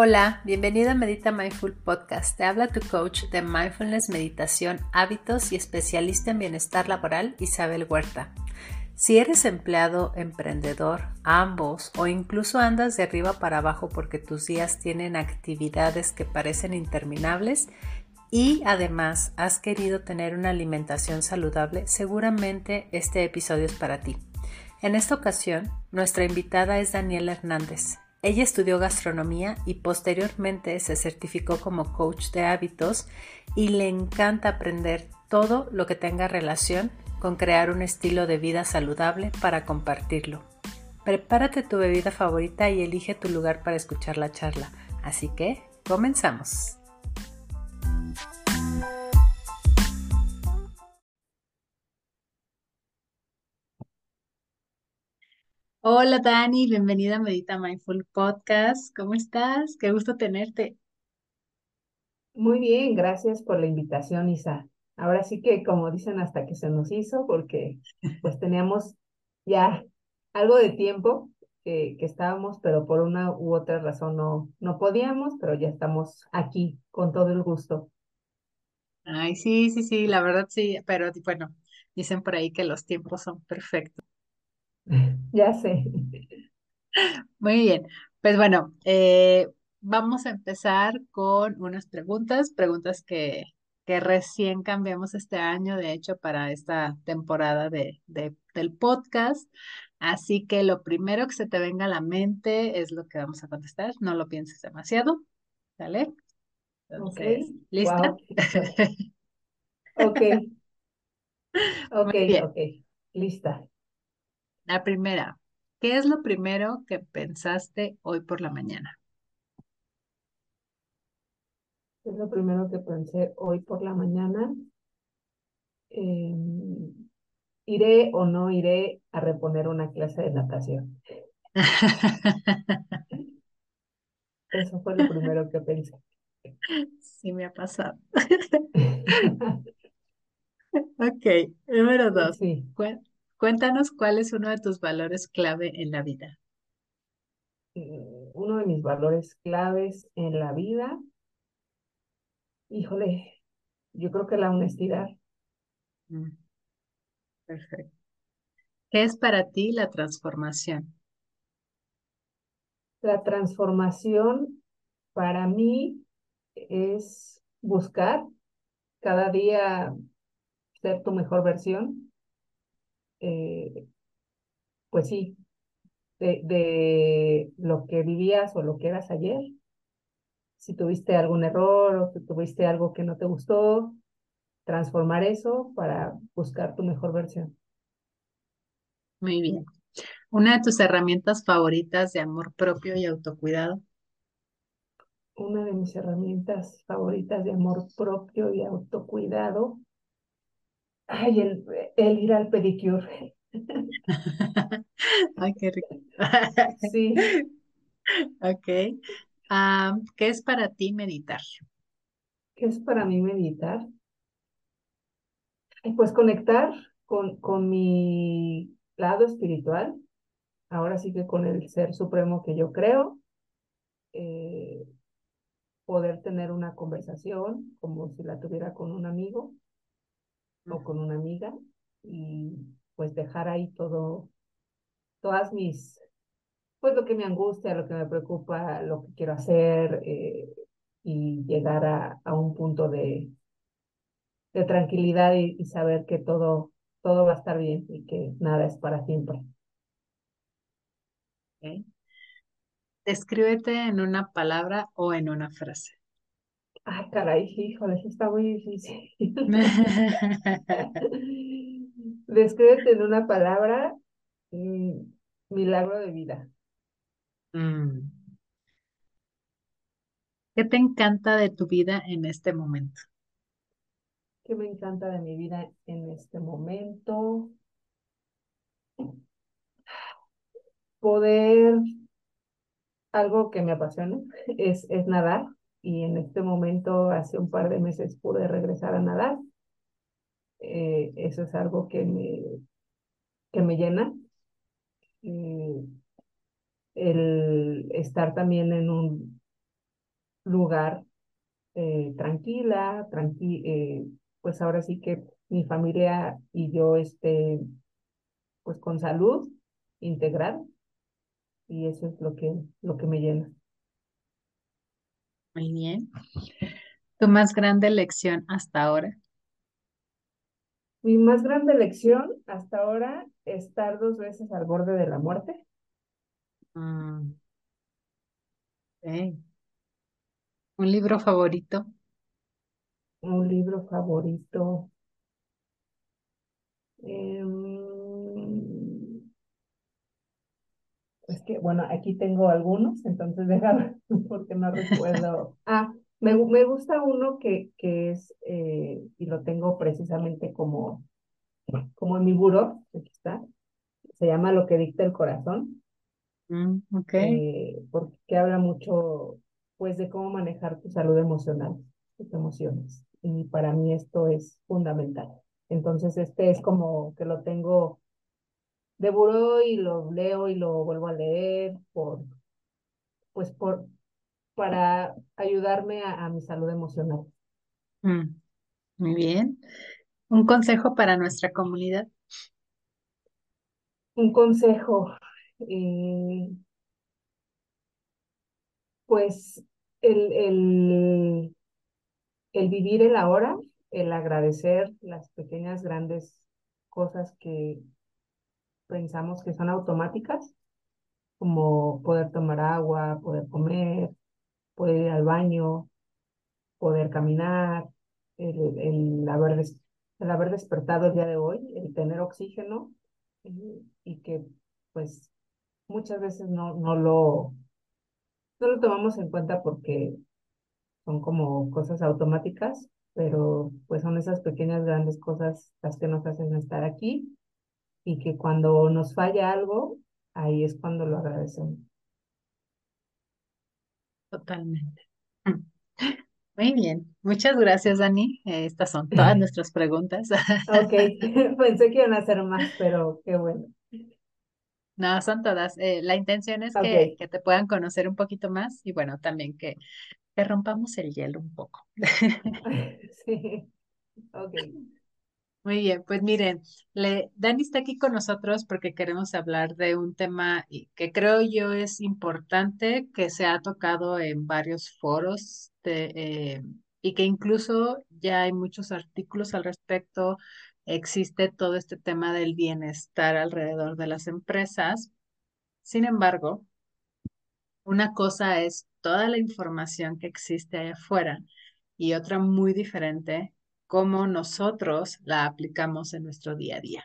Hola, bienvenido a Medita Mindful Podcast. Te habla tu coach de mindfulness, meditación, hábitos y especialista en bienestar laboral, Isabel Huerta. Si eres empleado, emprendedor, ambos o incluso andas de arriba para abajo porque tus días tienen actividades que parecen interminables y además has querido tener una alimentación saludable, seguramente este episodio es para ti. En esta ocasión, nuestra invitada es Daniela Hernández. Ella estudió gastronomía y posteriormente se certificó como coach de hábitos y le encanta aprender todo lo que tenga relación con crear un estilo de vida saludable para compartirlo. Prepárate tu bebida favorita y elige tu lugar para escuchar la charla. Así que, comenzamos. Hola Dani, bienvenida a Medita Mindful Podcast. ¿Cómo estás? Qué gusto tenerte. Muy bien, gracias por la invitación, Isa. Ahora sí que, como dicen, hasta que se nos hizo, porque pues teníamos ya algo de tiempo que, que estábamos, pero por una u otra razón no, no podíamos, pero ya estamos aquí con todo el gusto. Ay, sí, sí, sí, la verdad sí, pero bueno, dicen por ahí que los tiempos son perfectos. Ya sé. Muy bien, pues bueno, eh, vamos a empezar con unas preguntas, preguntas que, que recién cambiamos este año, de hecho, para esta temporada de, de- del podcast. Así que lo primero que se te venga a la mente es lo que vamos a contestar, no lo pienses demasiado, ¿vale? Ok, Entonces, ¿lista? wow. Ok, ok, ok. Lista. La primera, ¿qué es lo primero que pensaste hoy por la mañana? Es lo primero que pensé hoy por la mañana. Em, ¿iré o no iré a reponer una clase de natación? Eso fue lo primero que pensé. Sí, me ha pasado. Ok, número dos. Sí, Cuéntanos cuál es uno de tus valores clave en la vida. mm, uno de mis valores claves en la vida, híjole, yo creo que la honestidad. Mm, perfecto. ¿Qué es para ti la transformación? La transformación para mí es buscar cada día ser tu mejor versión. Eh, pues sí, de, de lo que vivías o lo que eras ayer. Si tuviste algún error o si tuviste algo que no te gustó, transformar eso para buscar tu mejor versión. Muy bien. Una de tus herramientas favoritas de amor propio y autocuidado. Una de mis herramientas favoritas de amor propio y autocuidado. Ay, el, el ir al pedicure. Ay, qué rico. Sí, Ok. Ah, ¿qué es para ti meditar? ¿qué es para mí meditar? Pues conectar con, con mi lado espiritual, ahora sí que con el ser supremo que yo creo, eh, poder tener una conversación como si la tuviera con un amigo o con una amiga y pues dejar ahí todo, todas mis, pues lo que me angustia, lo que me preocupa, lo que quiero hacer eh, y llegar a, a un punto de, de tranquilidad y, saber que todo, todo va a estar bien y que nada es para siempre. Ok. Descríbete en una palabra o en una frase. Ay, caray, híjole, eso está muy difícil. Descríbete en una palabra, mm, milagro de vida. Mm. ¿Qué te encanta de tu vida en este momento? ¿Qué me encanta de mi vida en este momento? Poder, algo que me apasiona, es, es nadar. Y en este momento, hace un par de meses, pude regresar a nadar. Eh, eso es algo que me, que me llena. Eh, el estar también en un lugar eh, tranquila, tranqui pues ahora sí que mi familia y yo, este, pues con salud integral, y eso es lo que, lo que me llena. Muy bien. ¿Tu más grande lección hasta ahora? Mi más grande lección hasta ahora, estar dos veces al borde de la muerte. Mm. ¿Un libro favorito? Un libro favorito. Em, es que, bueno, aquí tengo algunos, entonces déjame, porque no recuerdo. Ah, me, me gusta uno que, que es, eh, y lo tengo precisamente como, como en mi buró, aquí está, se llama Lo que dicta el corazón, Mm, ok. eh, porque habla mucho, pues, de cómo manejar tu salud emocional, tus emociones. Y para mí esto es fundamental. Entonces, este es como que lo tengo de buró y lo leo y lo vuelvo a leer por, pues, por, para ayudarme a, a mi salud emocional. Mm, muy bien. ¿Un consejo para nuestra comunidad? Un consejo, eh, pues el, el, el vivir el ahora, el agradecer las pequeñas, grandes cosas que pensamos que son automáticas, como poder tomar agua, poder comer, poder ir al baño, poder caminar, el, el, haber, des- el haber despertado el día de hoy, el tener oxígeno eh, y que pues muchas veces no, no lo, no lo tomamos en cuenta porque son como cosas automáticas, pero pues son esas pequeñas grandes cosas las que nos hacen estar aquí y que cuando nos falla algo, ahí es cuando lo agradecemos. Totalmente. Muy bien. Muchas gracias, Dani. Eh, Estas son todas nuestras preguntas. Ok, pensé que iban a ser más, pero qué bueno. No, son todas. Eh, la intención es que, que te puedan conocer un poquito más y bueno, también que, que rompamos el hielo un poco. sí, ok. Muy bien, pues miren, le, Dani está aquí con nosotros porque queremos hablar de un tema que creo yo es importante, que se ha tocado en varios foros eh, y que incluso ya hay muchos artículos al respecto. Existe todo este tema del bienestar alrededor de las empresas. Sin embargo, una cosa es toda la información que existe allá afuera y otra muy diferente, cómo nosotros la aplicamos en nuestro día a día.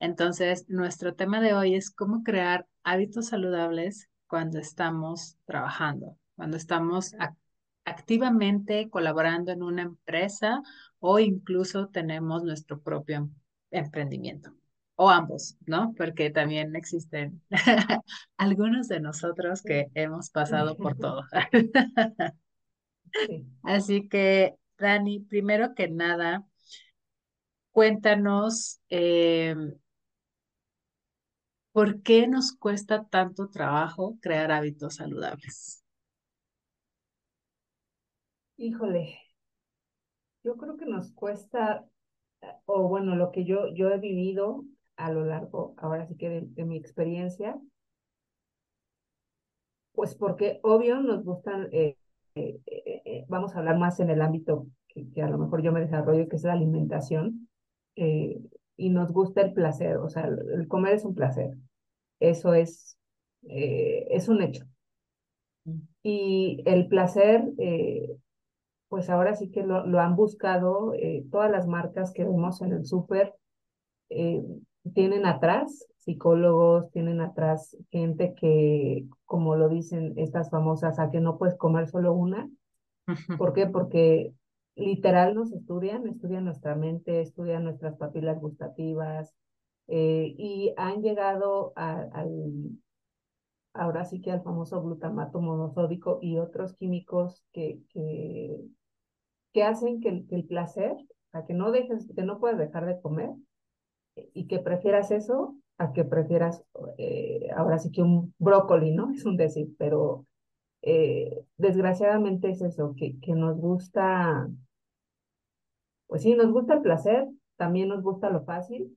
Entonces, nuestro tema de hoy es cómo crear hábitos saludables cuando estamos trabajando, cuando estamos ac- activamente colaborando en una empresa o incluso tenemos nuestro propio em- emprendimiento. O ambos, ¿no? Porque también existen algunos de nosotros que hemos pasado por todo. Sí. Así que, Dani, primero que nada, cuéntanos eh, por qué nos cuesta tanto trabajo crear hábitos saludables. Híjole, yo creo que nos cuesta, o bueno, lo que yo, yo he vivido a lo largo, ahora sí que de, mi experiencia, pues porque obvio nos gustan, eh, eh, eh, vamos a hablar más en el ámbito que, que a lo mejor yo me desarrollo, que es la alimentación, eh, y nos gusta el placer, o sea, el, el comer es un placer, eso es, eh, es un hecho. Y el placer, eh, pues ahora sí que lo, lo han buscado eh, todas las marcas que vemos en el súper, eh, tienen atrás psicólogos, tienen atrás gente que, como lo dicen estas famosas, a que no puedes comer solo una. ¿Por qué? Porque literal nos estudian, estudian nuestra mente, estudian nuestras papilas gustativas eh, y han llegado al, ahora sí que al famoso glutamato monosódico y otros químicos que, que, que hacen que el, el placer, a que no dejes, que no puedes dejar de comer y que prefieras eso a que prefieras eh, ahora sí que un brócoli, ¿no? Es un decir, pero eh, desgraciadamente es eso, que, que nos gusta, pues sí, nos gusta el placer, también nos gusta lo fácil.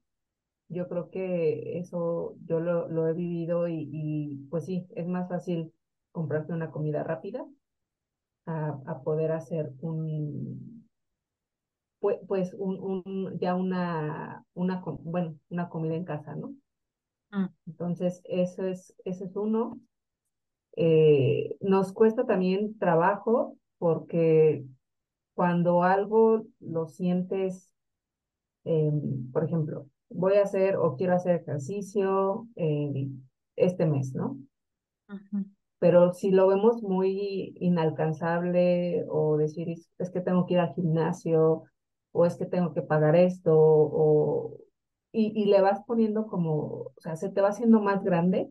Yo creo que eso yo lo, lo he vivido y, y pues sí, es más fácil comprarte una comida rápida a, a poder hacer un, pues, pues un, un, ya una, una, bueno, una comida en casa, ¿no? Mm. Entonces, eso es, ese es uno. Eh, nos cuesta también trabajo porque cuando algo lo sientes, eh, por ejemplo, voy a hacer o quiero hacer ejercicio eh, este mes, ¿no? Pero si lo vemos muy inalcanzable o decir es que tengo que ir al gimnasio o es que tengo que pagar esto o y, y le vas poniendo como, o sea, se te va haciendo más grande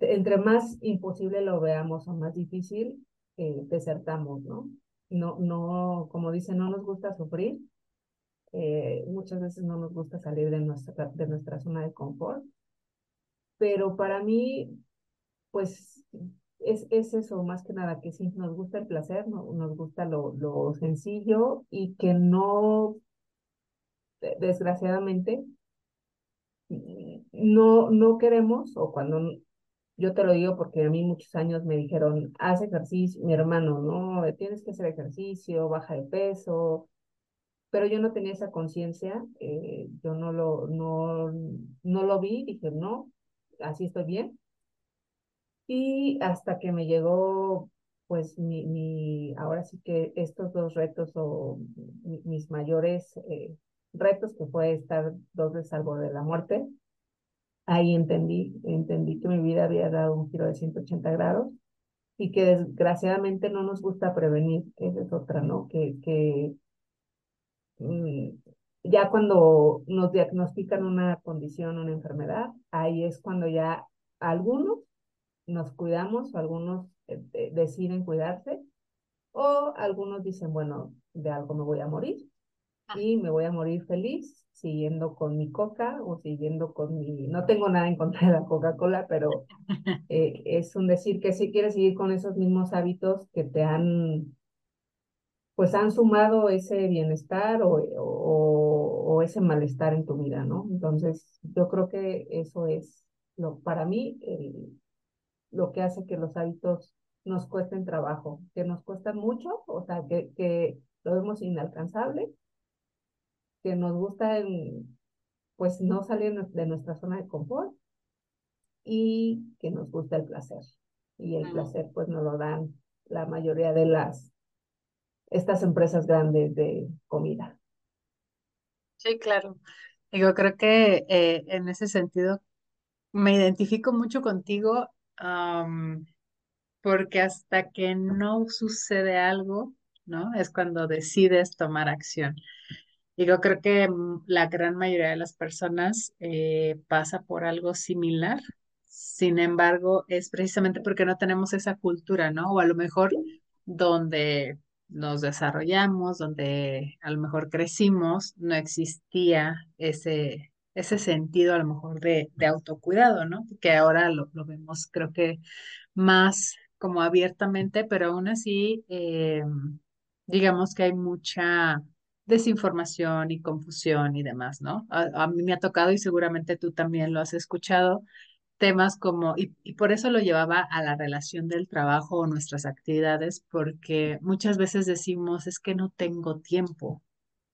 entre más imposible lo veamos o más difícil, eh, desertamos, ¿no? No, no, como dicen, no nos gusta sufrir. Eh, muchas veces no nos gusta salir de nuestra, de nuestra zona de confort. Pero para mí, pues, es, es eso, más que nada, que sí, nos gusta el placer, ¿no? nos gusta lo, lo sencillo y que no, desgraciadamente, no, no queremos, o cuando yo te lo digo porque a mí muchos años me dijeron, haz ejercicio, mi hermano, no, tienes que hacer ejercicio, baja de peso, pero yo no tenía esa conciencia, eh, yo no lo, no, no lo vi, dije, no, así estoy bien. Y hasta que me llegó, pues, mi, mi ahora sí que estos dos retos o mis mayores eh, retos, que fue estar dos veces al borde de la muerte, ahí entendí, entendí que mi vida había dado un giro de 180 grados y que desgraciadamente no nos gusta prevenir, esa es otra, ¿no? Que, que mm, ya cuando nos diagnostican una condición, una enfermedad, ahí es cuando ya algunos nos cuidamos o algunos eh, deciden cuidarse o algunos dicen, bueno, de algo me voy a morir ah. y me voy a morir feliz siguiendo con mi coca o siguiendo con mi... No tengo nada en contra de la Coca-Cola, pero eh, es un decir que si quieres seguir con esos mismos hábitos que te han, pues han sumado ese bienestar o, o, o ese malestar en tu vida, ¿no? Entonces, yo creo que eso es, lo, para mí, lo que hace que los hábitos nos cuesten trabajo, que nos cuestan mucho, o sea, que, que lo vemos inalcanzable, que nos gusta pues no salir de nuestra zona de confort y que nos gusta el placer. Y el placer pues nos lo dan la mayoría de las, estas empresas grandes de comida. Sí, claro. Digo, creo que eh, en ese sentido me identifico mucho contigo porque hasta que no sucede algo, ¿no? Es cuando decides tomar acción. Yo creo que mm, la gran mayoría de las personas eh, pasa por algo similar. Sin embargo, es precisamente porque no tenemos esa cultura, ¿no? O a lo mejor donde nos desarrollamos, donde a lo mejor crecimos, no existía ese, ese sentido a lo mejor de, de autocuidado, ¿no? Que ahora lo, lo, vemos creo que más como abiertamente, pero aún así, eh, digamos que hay mucha desinformación y confusión y demás, ¿no? A, mí me ha tocado y seguramente tú también lo has escuchado, temas como, y, y, por eso lo llevaba a la relación del trabajo o nuestras actividades, porque muchas veces decimos, es que no tengo tiempo,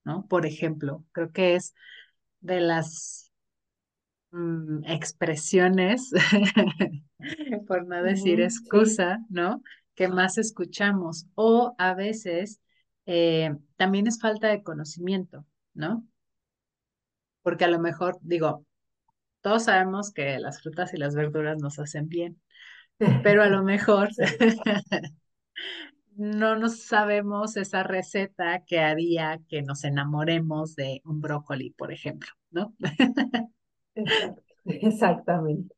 ¿no? Por ejemplo, creo que es de las mm, expresiones, por no decir excusa, ¿no? Que más escuchamos. O a veces eh, también es falta de conocimiento, ¿no? Porque a lo mejor, digo, todos sabemos que las frutas y las verduras nos hacen bien, pero a lo mejor no nos sabemos esa receta que haría que nos enamoremos de un brócoli, por ejemplo, ¿no? Exactamente.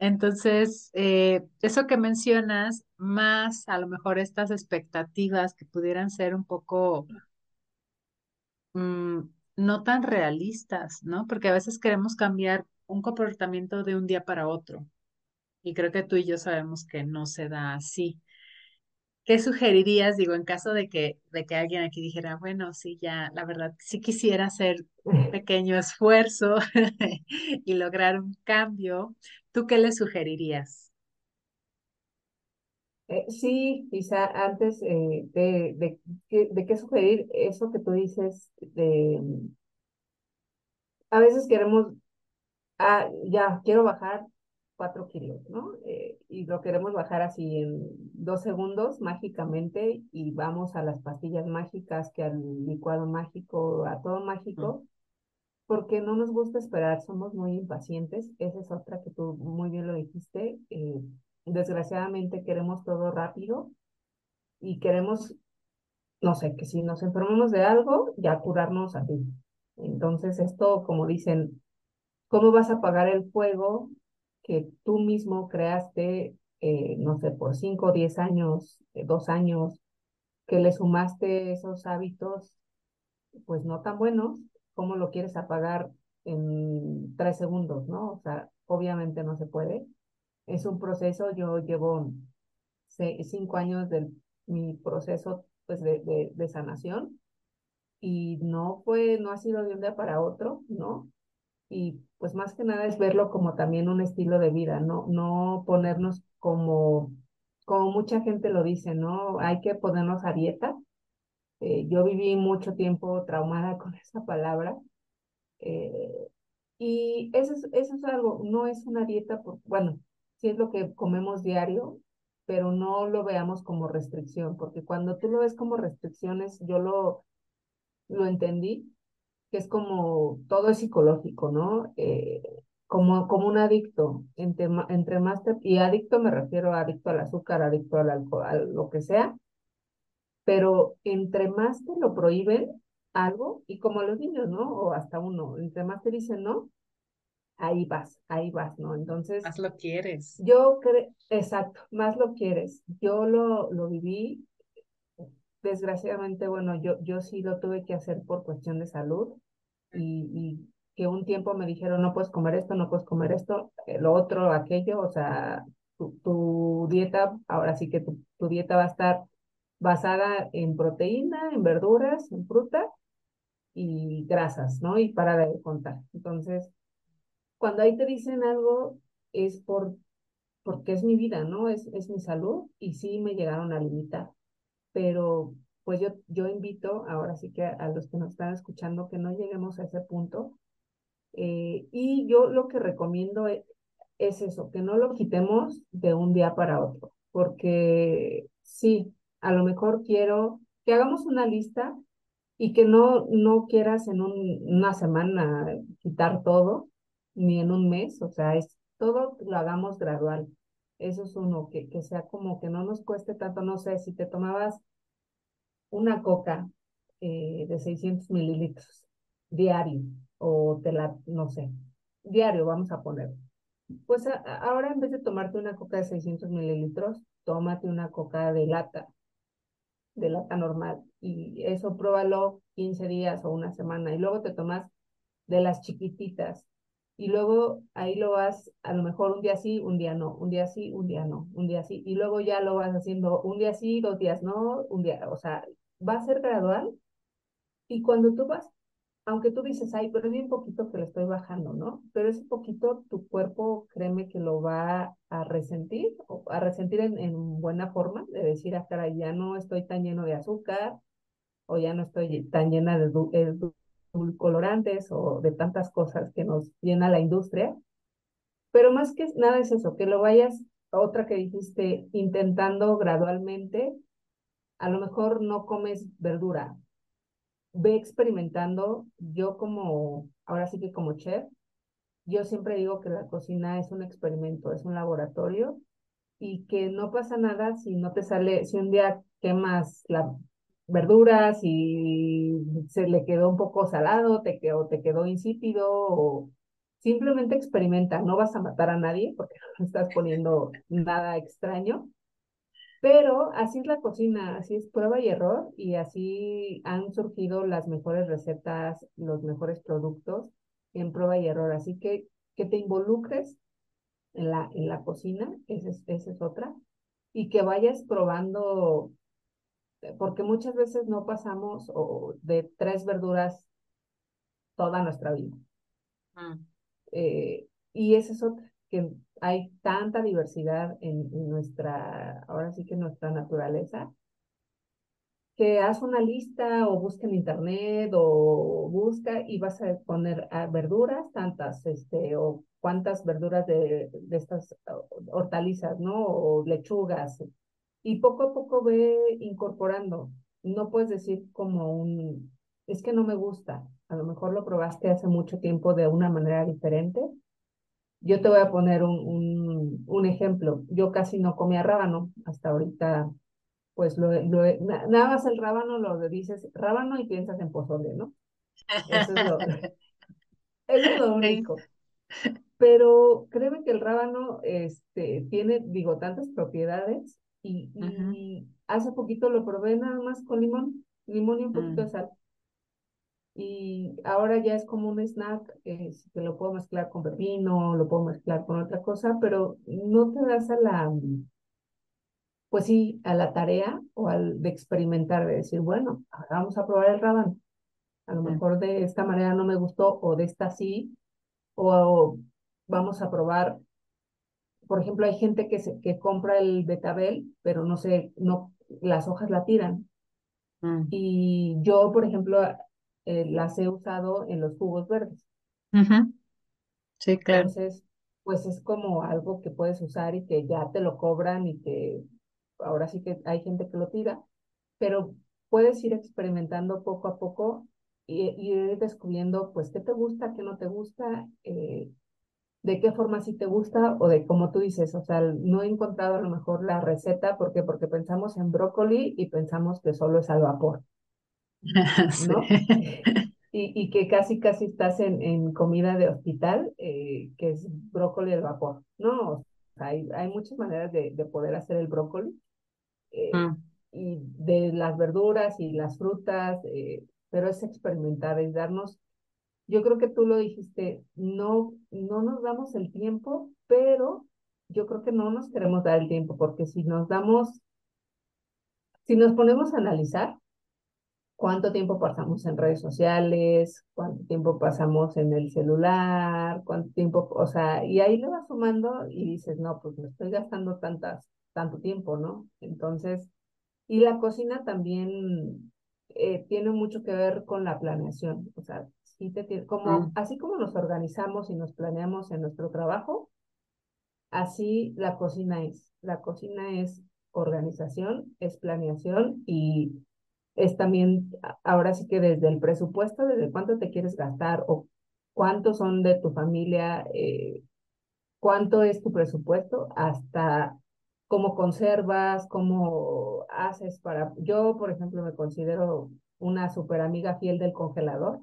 Entonces, eh, eso que mencionas, más a lo mejor estas expectativas que pudieran ser un poco mm, no tan realistas, ¿no? Porque a veces queremos cambiar un comportamiento de un día para otro. Y creo que tú y yo sabemos que no se da así. ¿Qué sugerirías, digo, en caso de que, de que alguien aquí dijera, bueno, sí, ya, la verdad, sí quisiera hacer un pequeño esfuerzo y lograr un cambio, ¿tú qué le sugerirías? Eh, sí, quizá antes eh, de, de, de, qué sugerir eso que tú dices, de, a veces queremos, ah, ya, quiero bajar cuatro kilos, ¿no? Eh, y lo queremos bajar así en dos segundos mágicamente y vamos a las pastillas mágicas, que al licuado mágico, a todo mágico, porque no nos gusta esperar, somos muy impacientes. Esa es otra que tú muy bien lo dijiste. Eh, desgraciadamente queremos todo rápido y queremos, no sé, que si nos enfermamos de algo, ya curarnos así. Entonces esto, como dicen, ¿cómo vas a apagar el fuego que tú mismo creaste, eh, no sé, por cinco diez años, eh, dos años, que le sumaste esos hábitos, pues no tan buenos, ¿cómo lo quieres apagar en tres segundos, no? O sea, obviamente no se puede. Es un proceso, yo llevo cinco años de mi proceso pues de, de, de sanación y no fue, no ha sido de un día para otro, ¿no? y pues más que nada es verlo como también un estilo de vida, no, no ponernos como, como mucha gente lo dice, ¿no? Hay que ponernos a dieta. Eh, yo viví mucho tiempo traumada con esa palabra. Eh, y eso es, eso es algo, no es una dieta, bueno, sí es lo que comemos diario, pero no lo veamos como restricción, porque cuando tú lo ves como restricciones, yo lo, lo entendí, que es como todo es psicológico, ¿no? Eh, como, como un adicto, entre, entre más y adicto me refiero a adicto al azúcar, adicto al alcohol, a lo que sea, pero entre más te lo prohíben algo, y como los niños, ¿no? O hasta uno, entre más te dicen no, ahí vas, ahí vas, ¿no? Entonces... Más lo quieres. Yo creo, exacto, más lo quieres. Yo lo, lo viví, desgraciadamente, bueno, yo, yo sí lo tuve que hacer por cuestión de salud y, que un tiempo me dijeron, no puedes comer esto, no puedes comer esto, eh, lo otro, aquello, o sea, tu, dieta, ahora sí que tu, tu, dieta va a estar basada en proteína, en verduras, en fruta y grasas, ¿no? Y para de contar. Entonces, cuando ahí te dicen algo, es por porque es mi vida, ¿no? Es, es mi salud y sí me llegaron a limitar, pero pues yo, yo invito ahora sí que a, los que nos están escuchando que no lleguemos a ese punto. Eh, y yo lo que recomiendo es, es, eso, que no lo quitemos de un día para otro, porque sí, a lo mejor quiero que hagamos una lista y que no, no quieras en un, una semana quitar todo, ni en un mes, o sea, es todo lo hagamos gradual. Eso es uno, que, que sea como que no nos cueste tanto, no sé, si te tomabas una coca eh, de 600 mililitros diario, o te la, no sé, diario vamos a poner. Pues ahora en vez de tomarte una coca de 600 mililitros, tómate una coca de lata, de lata normal, y eso pruébalo 15 días o una semana, y luego te tomas de las chiquititas, y luego ahí lo vas, a lo mejor un día sí, un día no, un día sí, un día no, un día sí, y luego ya lo vas haciendo un día sí, dos días no, un día, o sea, va a ser gradual y cuando tú vas, aunque tú dices, ay, pero es bien poquito que lo estoy bajando, ¿no? Pero ese poquito tu cuerpo, créeme que lo va a resentir, a resentir en, buena forma, de decir, ah, caray, ya no estoy tan lleno de azúcar, o ya no estoy tan llena de colorantes o de tantas cosas que nos llena la industria. Pero más que nada es eso, que lo vayas, otra que dijiste, intentando gradualmente a lo mejor no comes verdura. Ve experimentando. Yo como, ahora sí que como chef, yo siempre digo que la cocina es un experimento, es un laboratorio y que no pasa nada si no te sale, si un día quemas las verduras y se le quedó un poco salado, te quedó, te quedó insípido o simplemente experimenta, no vas a matar a nadie porque no estás poniendo nada extraño, pero así es la cocina, así es prueba y error y así han surgido las mejores recetas, los mejores productos en prueba y error. Así que que te involucres en la, en la cocina, es, esa es otra, y que vayas probando, porque muchas veces no pasamos de tres verduras toda nuestra vida. Mm. Eh, y esa es otra, que hay tanta diversidad en, nuestra, ahora sí que en nuestra naturaleza, que haz una lista o busca en internet o busca y vas a poner ah, verduras, tantas, este, o cuántas verduras de, de estas hortalizas, ¿no? O lechugas. Y poco a poco ve incorporando. No puedes decir como un, es que no me gusta. A lo mejor lo probaste hace mucho tiempo de una manera diferente yo te voy a poner un, un, ejemplo. Yo casi no comía rábano hasta ahorita, pues lo, lo nada más el rábano lo dices rábano y piensas en pozole, ¿no? Eso es lo, eso es lo único. Pero créeme que el rábano este, tiene, digo, tantas propiedades y, y hace poquito lo probé nada más con limón, limón y un poquito de mm. sal y ahora ya es como un snack que lo puedo mezclar con pepino, lo puedo mezclar con otra cosa, pero no te das a la, pues sí, a la tarea o al de experimentar, de decir, bueno, vamos a probar el rábano. A lo mejor de esta manera no me gustó o de esta sí, o vamos a probar. Por ejemplo, hay gente que, se, que compra el betabel, pero no sé, no, las hojas la tiran. Mm. Y yo, por ejemplo, eh, las he usado en los jugos verdes. Sí, claro. Entonces, pues es como algo que puedes usar y que ya te lo cobran y que ahora sí que hay gente que lo tira, pero puedes ir experimentando poco a poco y, ir descubriendo, pues, qué te gusta, qué no te gusta, eh, de qué forma sí te gusta o de cómo tú dices, o sea, no he encontrado a lo mejor la receta, ¿por qué? Porque pensamos en brócoli y pensamos que solo es al vapor. ¿no? y, y, que casi, casi estás en, en comida de hospital, eh, que es brócoli al vapor, ¿no? hay, hay muchas maneras de, de poder hacer el brócoli. Eh, mm. Y de las verduras y las frutas, eh, pero es experimentar, es darnos, yo creo que tú lo dijiste, no, no nos damos el tiempo, pero yo creo que no nos queremos dar el tiempo, porque si nos damos, si nos ponemos a analizar, cuánto tiempo pasamos en redes sociales, cuánto tiempo pasamos en el celular, cuánto tiempo, o sea, y ahí le vas sumando y dices, no, pues me estoy gastando tantas, tanto tiempo, ¿no? Entonces, y la cocina también eh, tiene mucho que ver con la planeación, o sea, sí te, como, mm. así como nos organizamos y nos planeamos en nuestro trabajo, así la cocina es. La cocina es organización, es planeación y es también, ahora sí que desde el presupuesto, desde cuánto te quieres gastar o cuántos son de tu familia, eh, cuánto es tu presupuesto, hasta cómo conservas, cómo haces para... Yo, por ejemplo, me considero una super amiga fiel del congelador,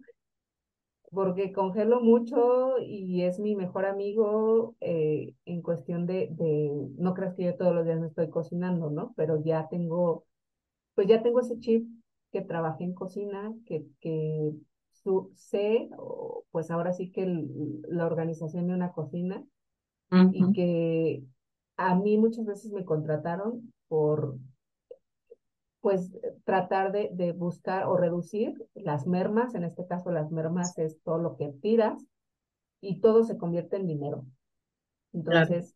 porque congelo mucho y es mi mejor amigo eh, en cuestión de, de, no creas que yo todos los días me estoy cocinando, ¿no? Pero ya tengo, pues ya tengo ese chip que trabajé en cocina, que, que su, sé, pues ahora sí que la organización de una cocina, y que a mí muchas veces me contrataron por pues tratar de, de, buscar o reducir las mermas, en este caso las mermas es todo lo que tiras y todo se convierte en dinero. Entonces,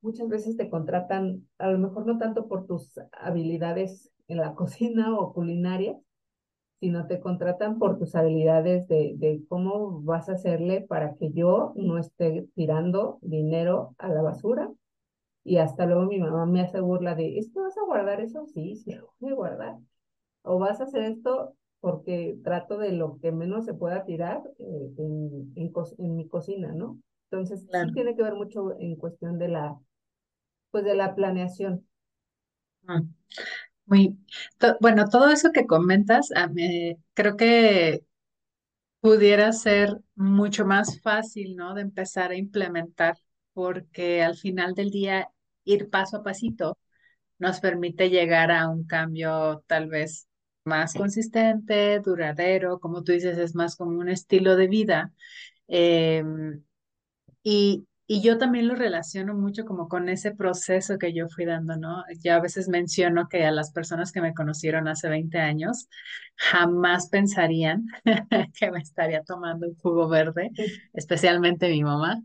muchas veces te contratan, a lo mejor no tanto por tus habilidades en la cocina o culinaria, sino te contratan por tus habilidades de, de cómo vas a hacerle para que yo no esté tirando dinero a la basura. Y hasta luego mi mamá me hace burla de, ¿esto vas a guardar eso? Sí, sí, lo voy a guardar. O vas a hacer esto porque trato de lo que menos se pueda tirar eh, en, en, mi cocina, ¿no? Entonces, sí tiene que ver mucho en cuestión de la, pues de la planeación. Ah. Muy, bueno, todo eso que comentas, creo que pudiera ser mucho más fácil, ¿no? De empezar a implementar, porque al final del día ir paso a pasito nos permite llegar a un cambio tal vez más consistente, duradero, como tú dices, es más como un estilo de vida. Em, y y yo también lo relaciono mucho como con ese proceso que yo fui dando, ¿no? Ya a veces menciono que a las personas que me conocieron hace 20 años jamás pensarían que me estaría tomando un jugo verde, especialmente mi mamá.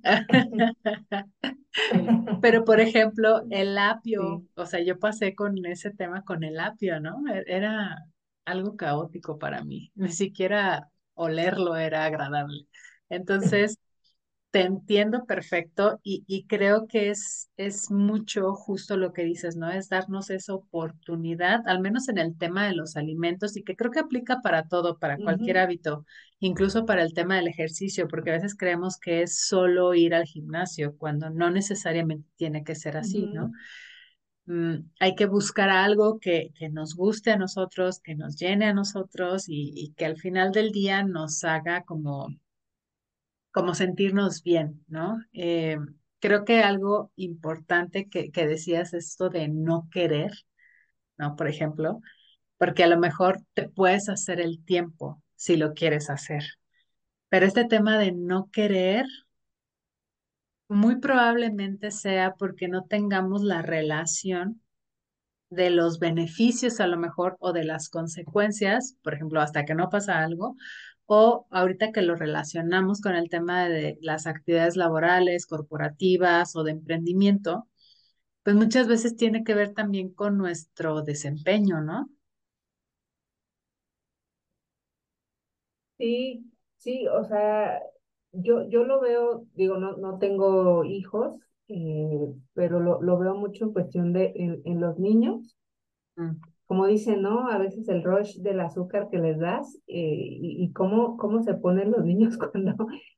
Pero, por ejemplo, el apio, o sea, yo pasé con ese tema con el apio, ¿no? E-, era algo caótico para mí. Ni siquiera olerlo era agradable. Entonces, te entiendo perfecto y, y, creo que es, es mucho justo lo que dices, ¿no? Es darnos esa oportunidad, al menos en el tema de los alimentos y que creo que aplica para todo, para cualquier hábito, incluso para el tema del ejercicio, porque a veces creemos que es solo ir al gimnasio, cuando no necesariamente tiene que ser así, ¿no? Mm, hay que buscar algo que, que, nos guste a nosotros, que nos llene a nosotros y, y que al final del día nos haga como como sentirnos bien, ¿no? Eh, creo que algo importante que, que decías es esto de no querer, ¿no? Por ejemplo, porque a lo mejor te puedes hacer el tiempo si lo quieres hacer. Pero este tema de no querer, muy probablemente sea porque no tengamos la relación de los beneficios a lo mejor o de las consecuencias, por ejemplo, hasta que no pasa algo, o ahorita que lo relacionamos con el tema de las actividades laborales, corporativas o de emprendimiento, pues muchas veces tiene que ver también con nuestro desempeño, ¿no? Sí, sí, o sea, yo, yo lo veo, digo, no, no tengo hijos, eh, pero lo, lo, veo mucho en cuestión de en, en los niños. Mm como dicen, ¿no? A veces el rush del azúcar que les das eh, y, cómo, cómo se ponen los niños cuando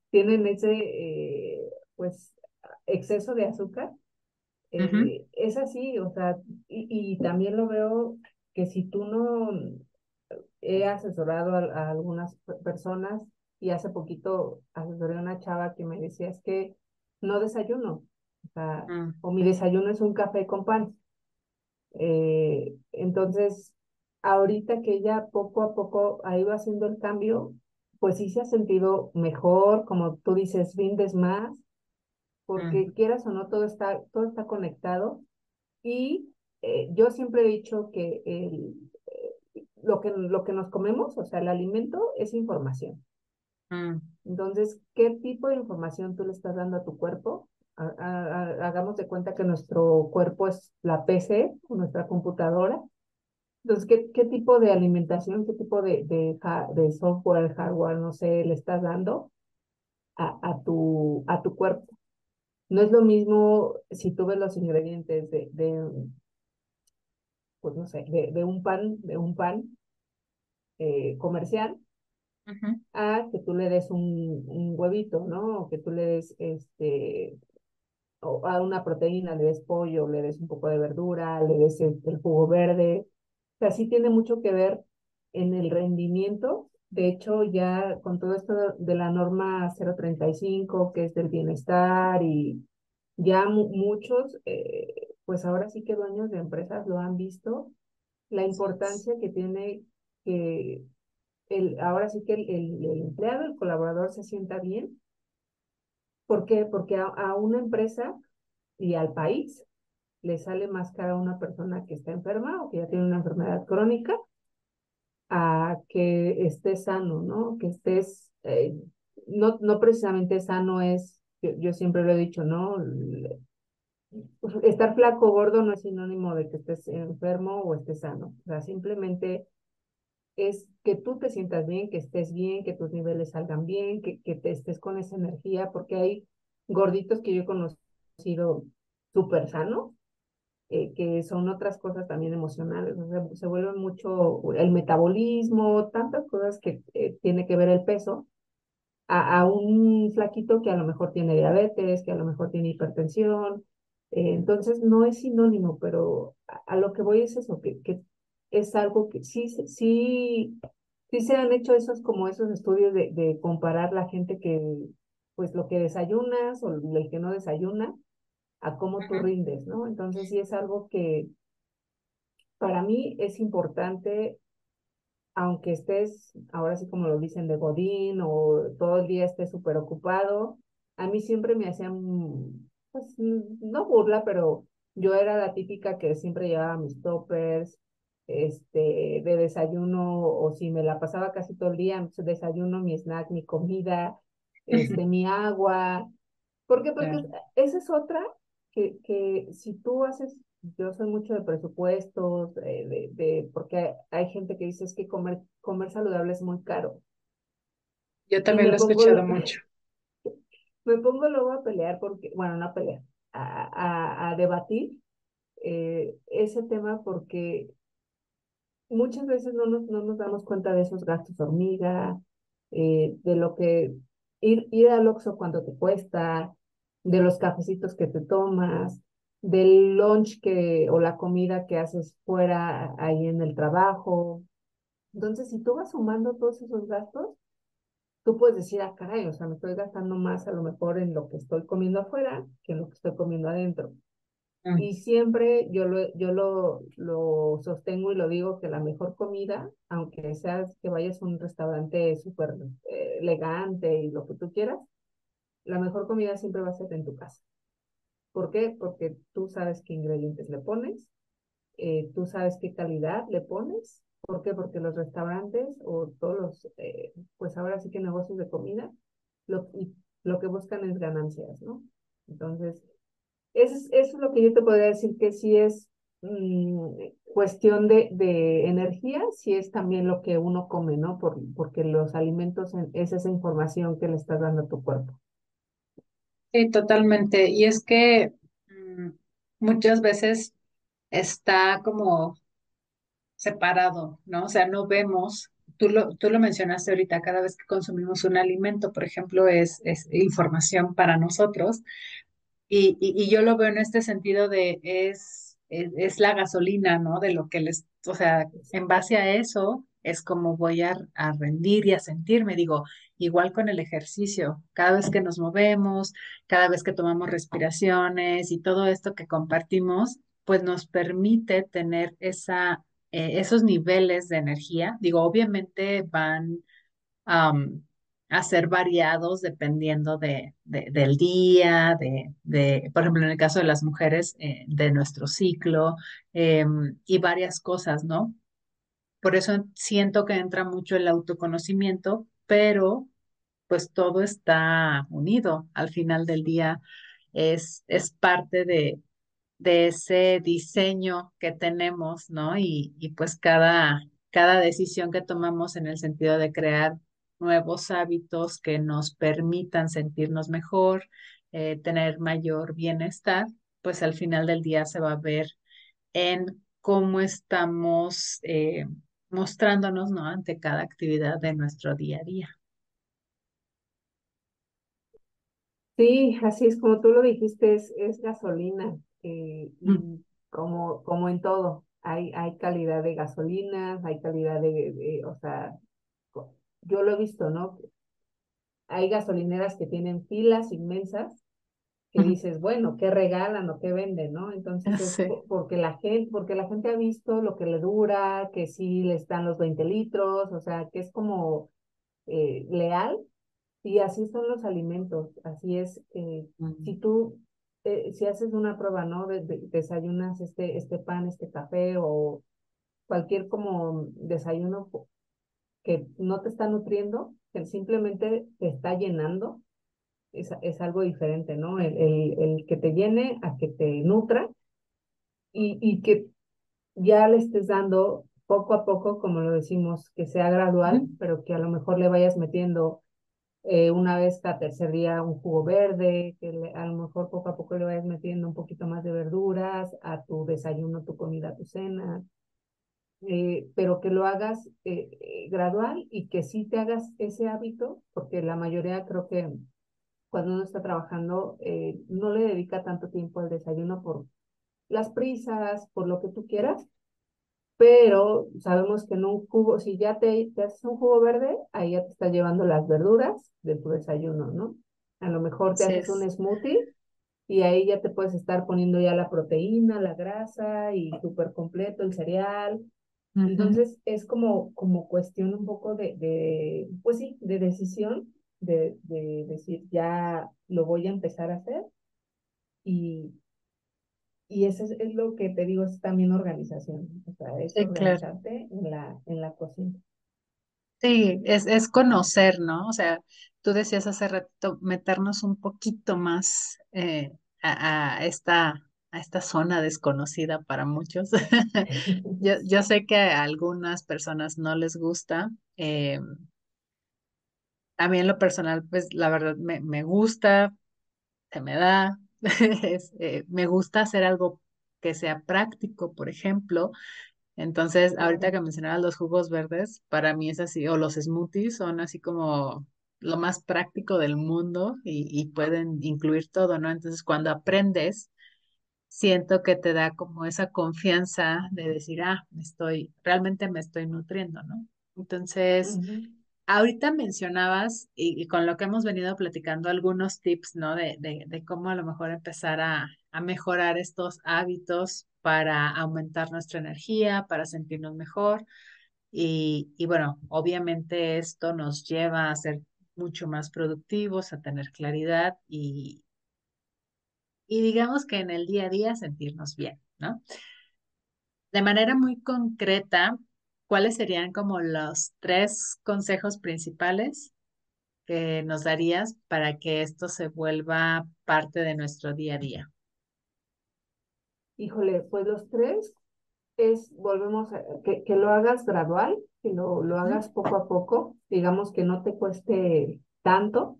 tienen ese, eh, pues, exceso de azúcar. Eh, es así, o sea, y, también lo veo que si tú no he asesorado a, algunas personas y hace poquito asesoré a una chava que me decía es que no desayuno, o sea, mm. o mi desayuno es un café con pan. Eh, entonces, ahorita que ella poco a poco ha ido haciendo el cambio, pues sí se ha sentido mejor, como tú dices, rindes más, porque quieras o no, todo está, todo está conectado. Y eh, yo siempre he dicho que el, eh, lo, que lo que nos comemos, o sea, el alimento, es información. Mm. Entonces, ¿qué tipo de información tú le estás dando a tu cuerpo? Hagamos de cuenta que nuestro cuerpo es la PC, nuestra computadora. Entonces, ¿qué, qué tipo de alimentación, qué tipo de, de, de, software, hardware, no sé, le estás dando a, a, tu, a tu cuerpo? No es lo mismo si tú ves los ingredientes de, de pues no sé, de, de, un pan, de un pan eh, comercial, a que tú le des un, un, huevito, ¿no? O que tú le des este a una proteína, le des pollo, le des un poco de verdura, le des el, jugo verde. O sea, sí tiene mucho que ver en el rendimiento. De hecho, ya con todo esto de la norma 035, que es del bienestar, y ya muchos, eh, pues ahora sí que dueños de empresas lo han visto, la importancia que tiene que el, ahora sí que el, el empleado, el colaborador se sienta bien ¿Por qué? Porque a, una empresa y al país le sale más cara una persona que está enferma o que ya tiene una enfermedad crónica a que esté sano, ¿no? Que estés, eh, no, no precisamente sano es, yo, siempre lo he dicho, ¿no? Estar flaco o gordo no es sinónimo de que estés enfermo o estés sano. O sea, simplemente es que tú te sientas bien, que estés bien, que tus niveles salgan bien, que, que te estés con esa energía, porque hay gorditos que yo he conocido súper sanos, eh, que son otras cosas también emocionales, o sea, se vuelve mucho el metabolismo, tantas cosas que eh, tiene que ver el peso, a, a, un flaquito que a lo mejor tiene diabetes, que a lo mejor tiene hipertensión, eh, entonces no es sinónimo, pero a, a, lo que voy es eso, que, que es algo que sí, sí, sí se han hecho esos como esos estudios de, de comparar la gente que, pues lo que desayunas o el que no desayuna, a cómo tú rindes, ¿no? Entonces sí es algo que para mí es importante, aunque estés, ahora sí como lo dicen, de Godín o todo el día estés súper ocupado, a mí siempre me hacían, pues, no burla, pero yo era la típica que siempre llevaba mis toppers, este, de desayuno, o si me la pasaba casi todo el día, desayuno, mi snack, mi comida, este, mi agua. ¿Por qué? Porque esa es otra que, que si tú haces, yo soy mucho de presupuestos, de, de, porque hay gente que dice es que comer, comer saludable es muy caro. Yo también lo he escuchado mucho. Me pongo luego a pelear porque, bueno, no a pelear, a, a, debatir eh, ese tema porque muchas veces no nos, no nos damos cuenta de esos gastos hormiga, eh, de lo que ir, ir al Oxxo cuando te cuesta, de los cafecitos que te tomas, del lunch que, o la comida que haces fuera ahí en el trabajo. Entonces, si tú vas sumando todos esos gastos, tú puedes decir, ah, caray, o sea, me estoy gastando más a lo mejor en lo que estoy comiendo afuera que en lo que estoy comiendo adentro. Y siempre yo lo, yo lo, lo sostengo y lo digo que la mejor comida, aunque seas que vayas a un restaurante súper eh, elegante y lo que tú quieras, la mejor comida siempre va a ser en tu casa. ¿Por qué? Porque tú sabes qué ingredientes le pones, eh, tú sabes qué calidad le pones. ¿Por qué? Porque los restaurantes o todos los, eh, pues ahora sí que negocios de comida, lo, lo que buscan es ganancias, ¿no? Entonces, es, eso es lo que yo te podría decir que sí es mm, cuestión de, de, energía, sí es también lo que uno come, ¿no? Por, porque los alimentos es esa información que le estás dando a tu cuerpo. Sí, totalmente. Y es que mm, muchas veces está como separado, ¿no? O sea, no vemos, tú lo, tú lo mencionaste ahorita, cada vez que consumimos un alimento, por ejemplo, es, es información para nosotros, y, y, yo lo veo en este sentido de es, es, la gasolina, ¿no? De lo que les, o sea, en base a eso es como voy a, a, rendir y a sentirme. Digo, igual con el ejercicio, cada vez que nos movemos, cada vez que tomamos respiraciones y todo esto que compartimos, pues nos permite tener esa, eh, esos niveles de energía. Digo, obviamente van a ser variados dependiendo de, del día, de, de, por ejemplo, en el caso de las mujeres, eh, de nuestro ciclo em, y varias cosas, ¿no? Por eso siento que entra mucho el autoconocimiento, pero pues todo está unido. Al final del día es, es parte de, de ese diseño que tenemos, ¿no? Y, y pues cada, cada decisión que tomamos en el sentido de crear nuevos hábitos que nos permitan sentirnos mejor, eh, tener mayor bienestar, pues al final del día se va a ver en cómo estamos eh, mostrándonos ¿no? ante cada actividad de nuestro día a día. Sí, así es como tú lo dijiste, es, es gasolina, eh, mm. como, como en todo, hay, hay calidad de gasolinas, hay calidad de, de, o sea, yo lo he visto, ¿no? Hay gasolineras que tienen filas inmensas que dices, bueno, ¿qué regalan o qué venden, no? Entonces, es porque la gente, porque la gente ha visto lo que le dura, que sí le están los 20 litros, o sea, que es como eh, leal, y así son los alimentos, así es, eh, si tú, eh, si haces una prueba, ¿no? desayunas este, este pan, este café o cualquier como desayuno que no te está nutriendo, que simplemente te está llenando, es, es algo diferente, ¿no? El, el, el, que te llene a que te nutra y, y que ya le estés dando poco a poco, como lo decimos, que sea gradual, pero que a lo mejor le vayas metiendo eh, una vez cada tercer día un jugo verde, que a lo mejor poco a poco le vayas metiendo un poquito más de verduras a tu desayuno, tu comida, tu cena, eh, pero que lo hagas eh, eh, gradual y que sí te hagas ese hábito, porque la mayoría creo que cuando uno está trabajando no le dedica tanto tiempo al desayuno por las prisas, por lo que tú quieras, pero sabemos que en un jugo, si ya te, te haces un jugo verde, ahí ya te está llevando las verduras de tu desayuno, ¿no? A lo mejor te haces un smoothie y ahí ya te puedes estar poniendo ya la proteína, la grasa y súper completo el cereal entonces es como, como cuestión un poco de, de, pues sí, de decisión de, de decir, ya lo voy a empezar a hacer y, y eso es, lo que te digo, es también organización, o sea, es organizarte en, la, en la cocina. Sí, es, es conocer, ¿no? O sea, tú decías hace rato, meternos un poquito más eh, a, a, esta, a esta zona desconocida para muchos. yo, yo sé que a algunas personas no les gusta. Eh, a mí en lo personal, pues la verdad me, me gusta, se me da, eh, me gusta hacer algo que sea práctico, por ejemplo. Entonces, ahorita que mencionabas los jugos verdes, para mí es así, o los smoothies son así como lo más práctico del mundo y, y pueden incluir todo, ¿no? Entonces, cuando aprendes, siento que te da como esa confianza de decir, ah, me estoy, realmente me estoy nutriendo, ¿no? Entonces, Ahorita mencionabas, y, con lo que hemos venido platicando, algunos tips, ¿no? De, de, cómo a lo mejor empezar a, a, mejorar estos hábitos para aumentar nuestra energía, para sentirnos mejor. Y, y bueno, obviamente esto nos lleva a ser mucho más productivos, a tener claridad y, y digamos que en el día a día sentirnos bien, ¿no? De manera muy concreta, ¿cuáles serían como los tres consejos principales que nos darías para que esto se vuelva parte de nuestro día a día? Híjole, pues los tres es, volvemos a, que, que lo hagas gradual, que lo, lo hagas poco a poco, digamos que no te cueste tanto,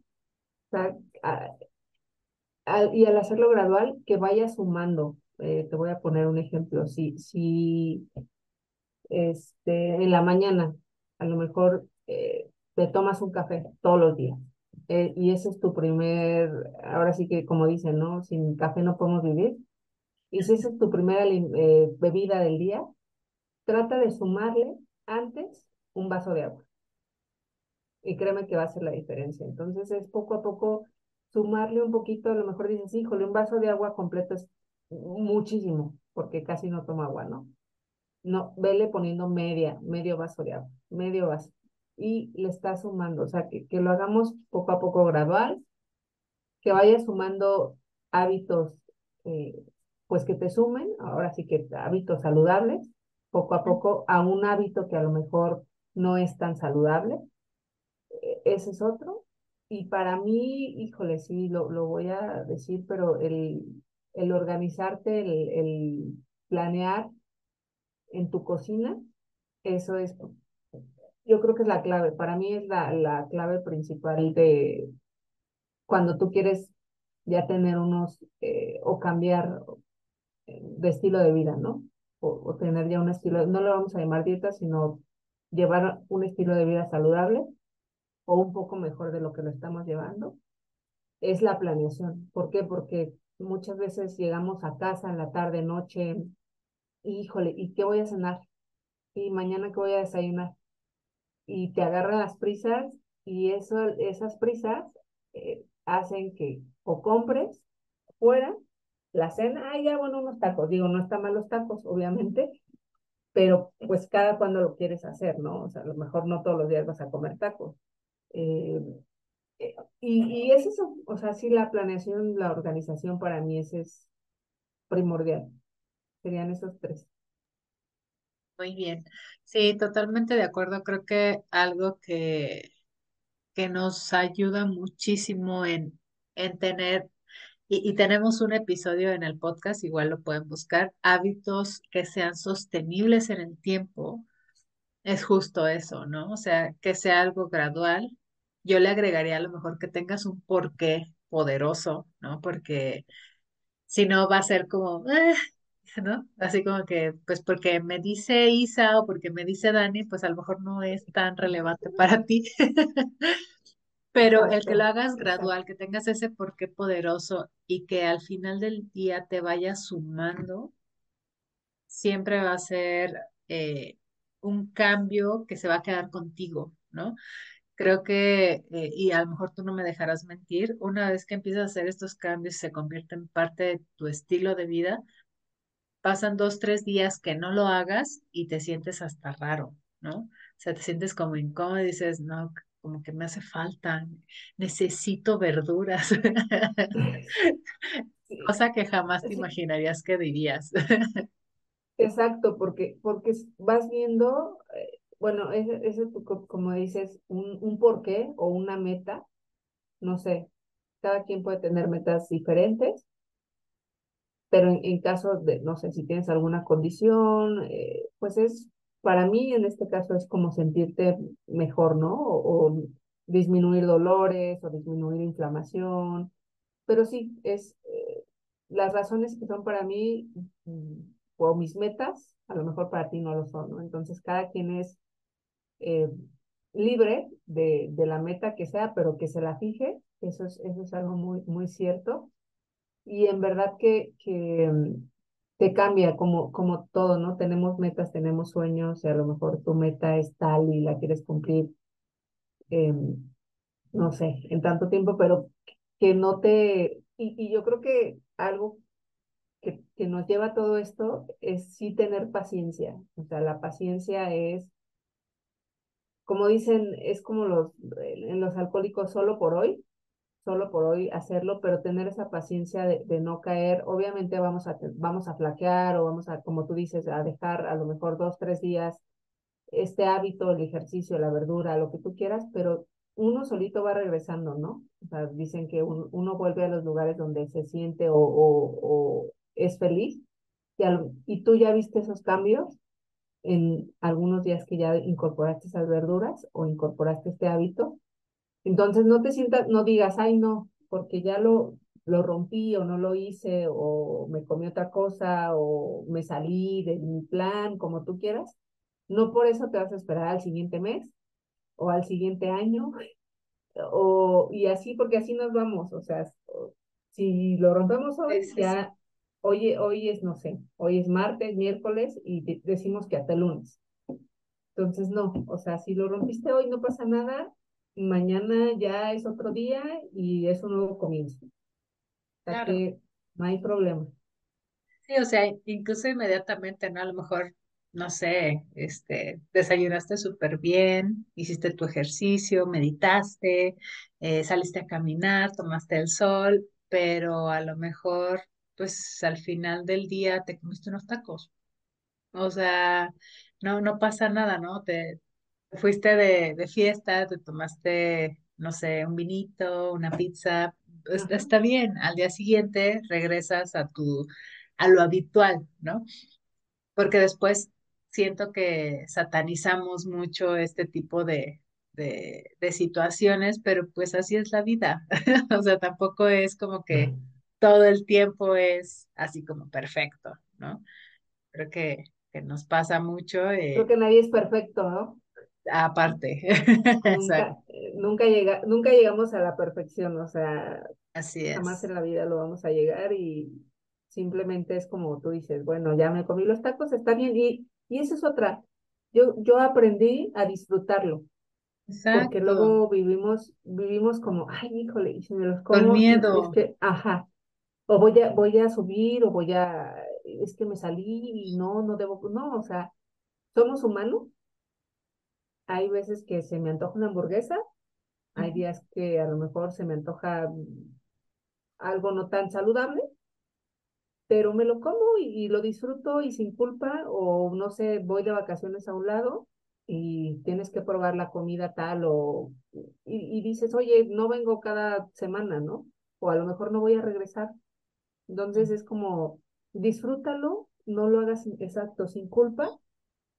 y al hacerlo gradual, que vayas sumando. Eh, te voy a poner un ejemplo. Si, si este, en la mañana, a lo mejor eh, te tomas un café todos los días. Eh, y ese es tu primer, ahora sí que como dicen, ¿no? Sin café no podemos vivir. Y si esa es tu primera bebida del día, trata de sumarle antes un vaso de agua. Y créeme que va a ser la diferencia. Entonces es poco a poco sumarle un poquito, a lo mejor dices, híjole, un vaso de agua completo es muchísimo, porque casi no toma agua, ¿no? no, vele poniendo media, medio vaso de agua, medio vaso. Y le está sumando, o sea, que, que lo hagamos poco a poco gradual, que vaya sumando hábitos, eh, pues que te sumen, ahora sí que hábitos saludables, poco a poco a un hábito que a lo mejor no es tan saludable. E, ese es otro. Y para mí, híjole, sí, lo, lo voy a decir, pero el, el organizarte, el, el planear en tu cocina, eso es, yo creo que es la clave, para mí es la, la clave principal de cuando tú quieres ya tener unos, eh, o cambiar de estilo de vida, ¿no? O, tener ya un estilo, no lo vamos a llamar dieta, sino llevar un estilo de vida saludable o un poco mejor de lo que lo estamos llevando, es la planeación. ¿Por qué? Porque muchas veces llegamos a casa en la tarde, noche, híjole, ¿y qué voy a cenar? ¿Y mañana qué voy a desayunar? Y te agarran las prisas y eso, esas prisas eh, hacen que o compres fuera la cena, ay, ya, bueno, unos tacos. Digo, no están mal los tacos, obviamente, pero pues cada cuando lo quieres hacer, ¿no? O sea, a lo mejor no todos los días vas a comer tacos. Eh, eh, y, y es eso, o sea, sí, la planeación, la organización para mí ese es primordial. Serían esos tres. Muy bien. Sí, totalmente de acuerdo. Creo que algo que, que nos ayuda muchísimo en, en tener, y, y tenemos un episodio en el podcast, igual lo pueden buscar, hábitos que sean sostenibles en el tiempo, es justo eso, ¿no? O sea, que sea algo gradual. Yo le agregaría a lo mejor que tengas un porqué poderoso, ¿no? Porque si no va a ser como, eh, ¿no? Así como que, pues porque me dice Isa o porque me dice Dani, pues a lo mejor no es tan relevante para ti. Pero el que lo hagas gradual, que tengas ese porqué poderoso y que al final del día te vaya sumando, siempre va a ser eh, un cambio que se va a quedar contigo, ¿no? Creo que, eh, y a lo mejor tú no me dejarás mentir, una vez que empiezas a hacer estos cambios, se convierte en parte de tu estilo de vida, pasan dos, tres días que no lo hagas y te sientes hasta raro, ¿no? O sea, te sientes como incómodo y dices, no, como que me hace falta, necesito verduras, cosa que jamás te imaginarías que dirías. Exacto, porque, porque vas viendo, eh, bueno, ese, ese como dices, un, un porqué o una meta, no sé, cada quien puede tener metas diferentes, pero en, caso de, no sé, si tienes alguna condición, eh, pues es, para mí en este caso es como sentirte mejor, ¿no? O, disminuir dolores o disminuir inflamación, pero sí, es eh, las razones que son para mí mm, o mis metas, a lo mejor para ti no lo son, ¿no? Entonces cada quien es eh, libre de, de la meta que sea, pero que se la fije, eso es, eso es algo muy, muy cierto y en verdad que, que mm, te cambia como, como todo, ¿no? Tenemos metas, tenemos sueños y a lo mejor tu meta es tal y la quieres cumplir, no sé, en tanto tiempo, pero que no te... Y, y yo creo que algo que, que nos lleva a todo esto es sí tener paciencia. O sea, la paciencia es, como dicen, es como los, en los alcohólicos solo por hoy, solo por hoy hacerlo, pero tener esa paciencia de, no caer. Obviamente vamos a, vamos a flaquear o vamos a, como tú dices, a dejar a lo mejor dos, tres días este hábito, el ejercicio, la verdura, lo que tú quieras, pero uno solito va regresando, ¿no? O sea, dicen que uno vuelve a los lugares donde se siente o es feliz y, y tú ya viste esos cambios en algunos días que ya incorporaste esas verduras o incorporaste este hábito entonces no te sientas, no digas, ay no, porque ya lo, lo rompí o no lo hice o me comí otra cosa o me salí de mi plan, como tú quieras. No por eso te vas a esperar al siguiente mes o al siguiente año o y así porque así nos vamos, o sea, si lo rompemos hoy, ya hoy, hoy es, no sé, hoy es martes, miércoles y decimos que hasta el lunes. Entonces, no, o sea, si lo rompiste hoy no pasa nada, mañana ya es otro día y es un nuevo comienzo. O que no hay problema. Sí, o sea, incluso inmediatamente, ¿no? A lo mejor, no sé, este, desayunaste súper bien, hiciste tu ejercicio, meditaste, eh, saliste a caminar, tomaste el sol, pero a lo mejor, pues al final del día te comiste unos tacos. O sea, no, no pasa nada, ¿no? Te, fuiste de, de fiesta, te tomaste, no sé, un vinito, una pizza, pues, está bien, al día siguiente regresas a tu, a lo habitual, ¿no? Porque después siento que satanizamos mucho este tipo de, de, de situaciones, pero pues así es la vida. o sea, tampoco es como que todo el tiempo es así como perfecto, ¿no? Creo que, que nos pasa mucho. Eh, Creo que nadie es perfecto, ¿no? aparte. nunca, nunca, llega, nunca llegamos a la perfección, o sea, Así es. jamás en la vida lo vamos a llegar y simplemente es como tú dices, bueno, ya me comí los tacos, está bien, y, y esa es otra. Yo, yo aprendí a disfrutarlo. Exacto. Porque luego vivimos, vivimos como, ay, híjole, y si me los como. Con miedo. Es que, ajá. O voy a, voy a subir, o voy a, es que me salí y no, no debo, no, o sea, somos humanos hay veces que se me antoja una hamburguesa, hay días que a lo mejor se me antoja algo no tan saludable, pero me lo como y, lo disfruto y sin culpa, o no sé, voy de vacaciones a un lado y tienes que probar la comida tal, o y, y dices, oye, no vengo cada semana, ¿no? O a lo mejor no voy a regresar. Entonces es como, disfrútalo, no lo hagas exacto sin culpa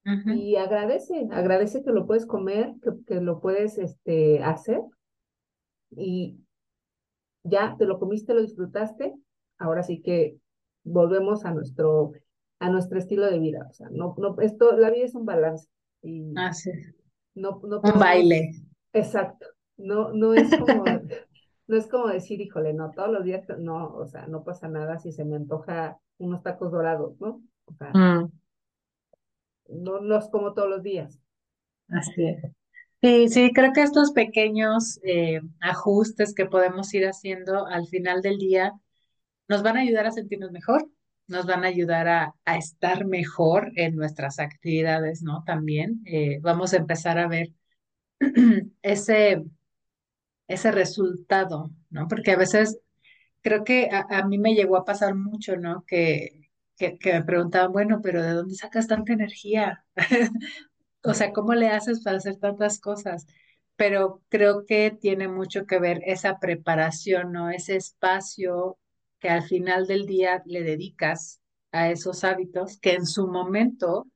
y agradece, agradece que lo puedes comer, que, que, lo puedes este, hacer y ya te lo comiste, lo disfrutaste, ahora sí que volvemos a nuestro, a nuestro estilo de vida. O sea, no, no, esto, la vida es un balance. Y no, no un baile. Exacto. No, no es como, no es como decir, híjole, no, todos los días, no, o sea, no pasa nada si se me antoja unos tacos dorados, ¿no? O sea, mm no los como todos los días. Así es. Sí, sí, creo que estos pequeños eh, ajustes que podemos ir haciendo al final del día nos van a ayudar a sentirnos mejor, nos van a ayudar a, a estar mejor en nuestras actividades, ¿no? También eh, vamos a empezar a ver ese, ese resultado, ¿no? Porque a veces creo que a, a mí me llegó a pasar mucho, ¿no? Que, que, que me preguntaban, bueno, pero ¿de dónde sacas tanta energía? O sea, ¿cómo le haces para hacer tantas cosas? Pero creo que tiene mucho que ver esa preparación, ¿no? Ese espacio que al final del día le dedicas a esos hábitos que en su momento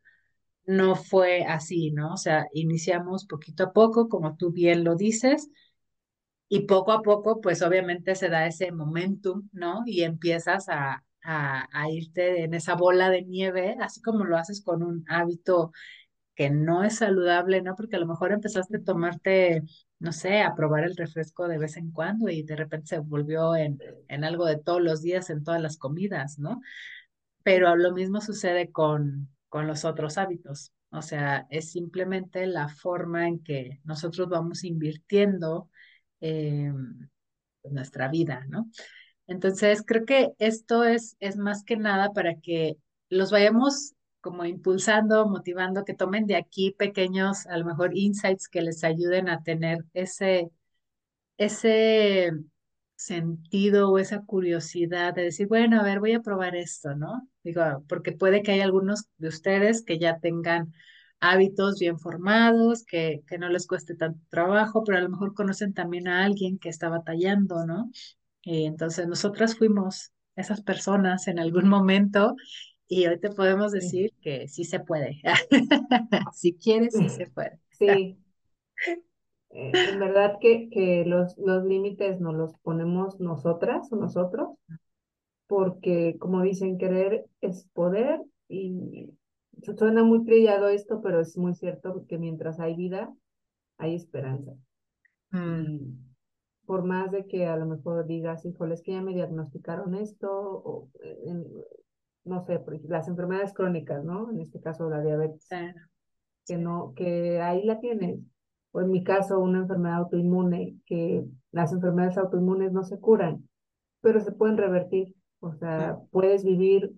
no fue así, ¿no? O sea, iniciamos poquito a poco, como tú bien lo dices, y poco a poco, pues obviamente se da ese momentum, ¿no? Y empiezas a, a, a irte en esa bola de nieve, así como lo haces con un hábito que no es saludable, ¿no? Porque a lo mejor empezaste a tomarte, no sé, a probar el refresco de vez en cuando y de repente se volvió en, en algo de todos los días, en todas las comidas, ¿no? Pero lo mismo sucede con, con los otros hábitos. O sea, es simplemente la forma en que nosotros vamos invirtiendo eh, nuestra vida, ¿no? Entonces, creo que esto es, es más que nada para que los vayamos como impulsando, motivando, que tomen de aquí pequeños, a lo mejor, insights que les ayuden a tener ese, ese sentido o esa curiosidad de decir, bueno, a ver, voy a probar esto, ¿no? Digo, porque puede que hay algunos de ustedes que ya tengan hábitos bien formados, que, que no les cueste tanto trabajo, pero a lo mejor conocen también a alguien que está batallando, ¿no? Y entonces nosotras fuimos esas personas en algún momento y hoy te podemos decir que sí se puede. Si quieres, sí se puede. Sí, en verdad que, que los, los límites nos los ponemos nosotras o nosotros, porque como dicen, querer es poder y suena muy trillado esto, pero es muy cierto que mientras hay vida, hay esperanza. Mm, por más de que a lo mejor digas, híjole, es que ya me diagnosticaron esto, o eh, en- no sé, las enfermedades crónicas, ¿no? En este caso la diabetes, sí, que no, que ahí la tienes. O en mi caso, una enfermedad autoinmune, que las enfermedades autoinmunes no se curan, pero se pueden revertir. O sea, puedes vivir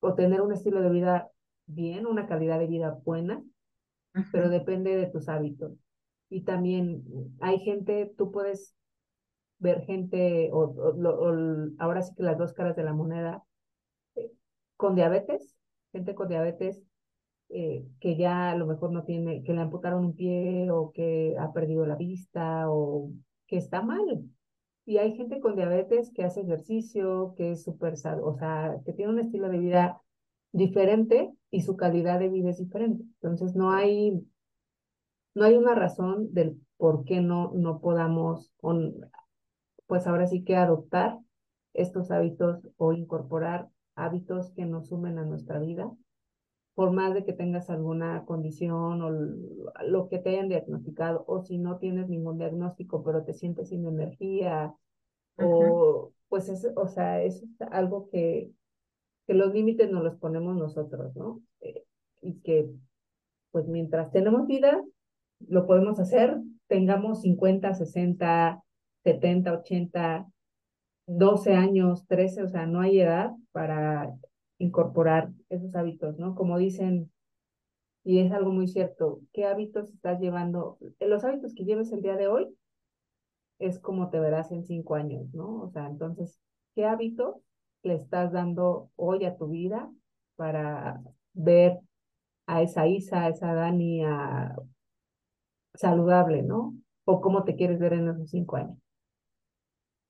o tener un estilo de vida bien, una calidad de vida buena, pero depende de tus hábitos. Y también hay gente, tú puedes ver gente, o, o, o, ahora sí que las dos caras de la moneda, eh, con diabetes, gente con diabetes eh, que ya a lo mejor no tiene, que le amputaron un pie o que ha perdido la vista o que está mal. Y hay gente con diabetes que hace ejercicio, que es súper, o sea, que tiene un estilo de vida diferente y su calidad de vida es diferente. Entonces no hay, no hay una razón del por qué no, no podamos, on, pues ahora sí que adoptar estos hábitos o incorporar hábitos que nos sumen a nuestra vida por más de que tengas alguna condición o lo que te hayan diagnosticado, o si no tienes ningún diagnóstico, pero te sientes sin energía, o pues es, o sea, es algo que, que los límites nos los ponemos nosotros, ¿no? Eh, y que pues mientras tenemos vida, lo podemos hacer, tengamos 50, 60, 70, 80, 12 años, 13, o sea, no hay edad para incorporar esos hábitos, ¿no? Como dicen, Y es algo muy cierto. ¿Qué hábitos estás llevando? Los hábitos que lleves el día de hoy es como te verás en cinco años, ¿no? O sea, entonces, ¿qué hábitos le estás dando hoy a tu vida para ver a esa Isa, a esa Dani, a saludable, ¿no? O cómo te quieres ver en esos cinco años.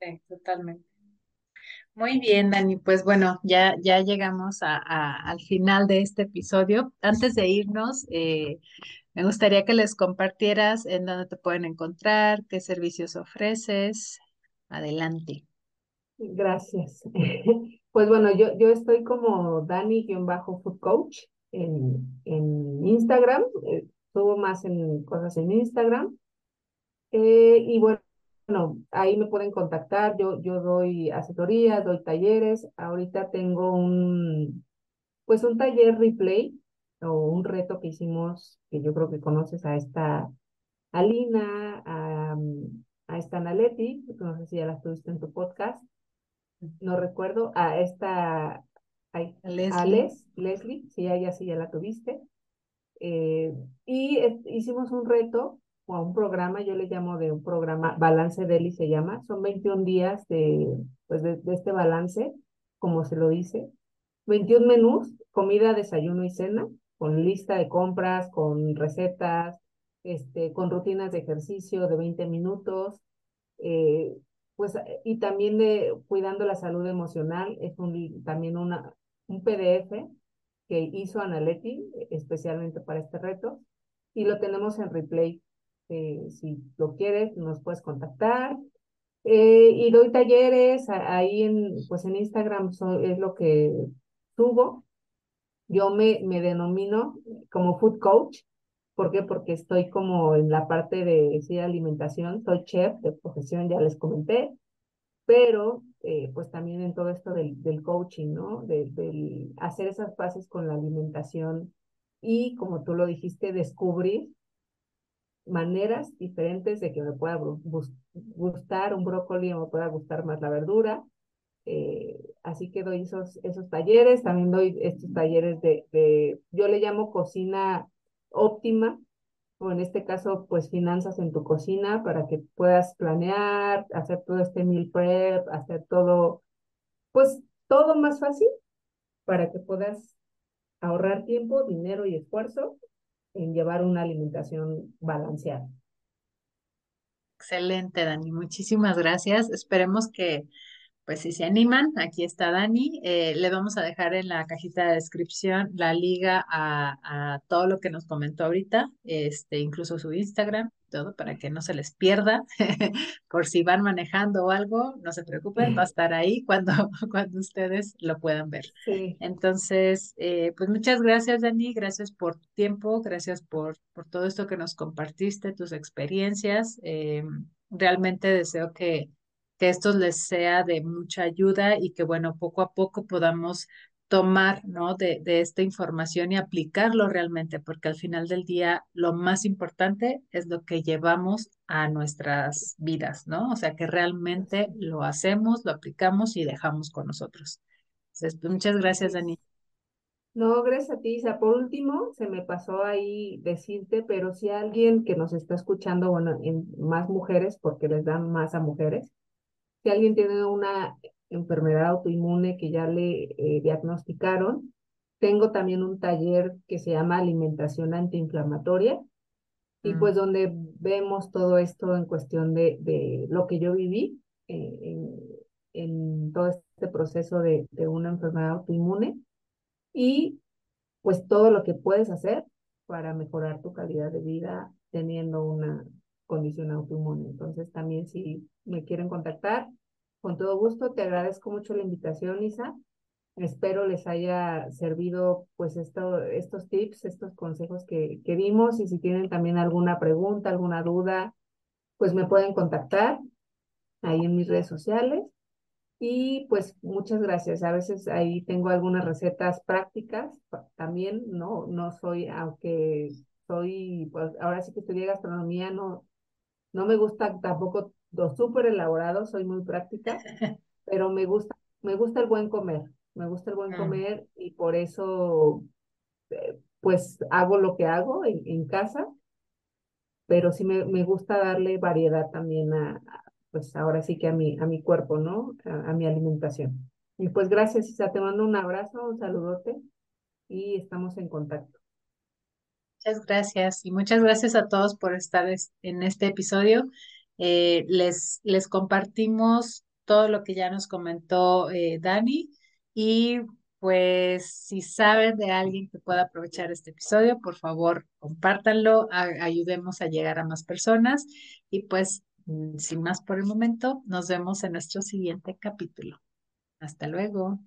Sí, totalmente. Muy bien, Dani. Pues bueno, ya, ya llegamos a, al final de este episodio. Antes de irnos, eh, me gustaría que les compartieras en dónde te pueden encontrar, qué servicios ofreces. Adelante. Gracias. Pues bueno, yo, yo estoy como Dani-Food Coach en, en Instagram. eh, subo más en cosas en Instagram. Eh, y bueno, bueno, ahí me pueden contactar. Yo, yo doy asesorías, doy talleres. Ahorita tengo un, pues un taller replay o un reto que hicimos, que yo creo que conoces a esta Alina, a, esta Analeti, no sé si ya la tuviste en tu podcast no recuerdo, a esta, ay, a Leslie. Les, Leslie, sí, a ella sí ya la tuviste. Eh, y hicimos un reto o a un programa, yo le llamo de un programa, Balance Deli se llama, son 21 días de, pues de, de este balance, como se lo dice, 21 menús, comida, desayuno y cena, con lista de compras, con recetas, este, con rutinas de ejercicio de 20 minutos, eh, pues, y también de cuidando la salud emocional, es un, también una, un PDF que hizo Analeti especialmente para este reto, y lo tenemos en replay. Eh, si lo quieres, nos puedes contactar. Eh, y doy talleres ahí en, pues en Instagram es lo que subo. Yo me, me denomino como food coach. ¿Por qué? Porque estoy como en la parte de sí, alimentación, soy chef de profesión, ya les comenté, pero eh, pues también en todo esto del, del coaching, ¿no? De, del hacer esas paces con la alimentación y, como tú lo dijiste, descubrir maneras diferentes de que me pueda gustar un brócoli o me pueda gustar más la verdura. Eh, así que doy esos, esos talleres, también doy estos talleres de, de, yo le llamo cocina óptima, o en este caso, pues finanzas en tu cocina para que puedas planear, hacer todo este meal prep, hacer todo, pues todo más fácil para que puedas ahorrar tiempo, dinero y esfuerzo en llevar una alimentación balanceada. Excelente, Dani. Muchísimas gracias. Esperemos que pues si se animan, aquí está Dani. Eh, le vamos a dejar en la cajita de descripción la liga a, todo lo que nos comentó ahorita, este, incluso su Instagram, todo para que no se les pierda. Por si van manejando o algo, no se preocupen, va a estar ahí cuando, cuando ustedes lo puedan ver. Entonces, eh, pues muchas gracias, Dani. Gracias por tu tiempo, gracias por, por todo esto que nos compartiste, tus experiencias. Eh, realmente deseo que que esto les sea de mucha ayuda y que, bueno, poco a poco podamos tomar, ¿no? De, de esta información y aplicarlo realmente, porque al final del día lo más importante es lo que llevamos a nuestras vidas, ¿no? O sea, que realmente lo hacemos, lo aplicamos y dejamos con nosotros. Entonces, pues, muchas gracias, Dani. No, gracias a ti, Isa. Por último, se me pasó ahí decirte, pero si alguien que nos está escuchando, bueno, en más mujeres, porque les dan más a mujeres, si alguien tiene una enfermedad autoinmune que ya le eh, diagnosticaron, tengo también un taller que se llama alimentación antiinflamatoria y mm. pues donde vemos todo esto en cuestión de, de lo que yo viví eh, en, en, todo este proceso de, de una enfermedad autoinmune y pues todo lo que puedes hacer para mejorar tu calidad de vida teniendo una condición autoinmune. Entonces también si me quieren contactar, con todo gusto, te agradezco mucho la invitación, Isa. Espero les haya servido pues esto, estos tips, estos consejos que, que dimos y si tienen también alguna pregunta, alguna duda, pues me pueden contactar ahí en mis redes sociales. Y pues muchas gracias. A veces ahí tengo algunas recetas prácticas también, no, no soy, aunque soy, pues ahora sí que estudié gastronomía, no, no me gusta tampoco lo súper elaborado, soy muy práctica, pero me gusta, me gusta el buen comer, me gusta el buen mm. comer y por eso eh, pues hago lo que hago en, casa, pero sí me, me, gusta darle variedad también a, pues ahora sí que a mi, a mi cuerpo, ¿no? A, a mi alimentación. Y pues gracias, Isa, te mando un abrazo, un saludote y estamos en contacto. Muchas gracias y muchas gracias a todos por estar en este episodio. Eh, les, les compartimos todo lo que ya nos comentó eh, Dani y pues si saben de alguien que pueda aprovechar este episodio, por favor, compártanlo, ayudemos a llegar a más personas y pues mm, sin más por el momento, nos vemos en nuestro siguiente capítulo. Hasta luego.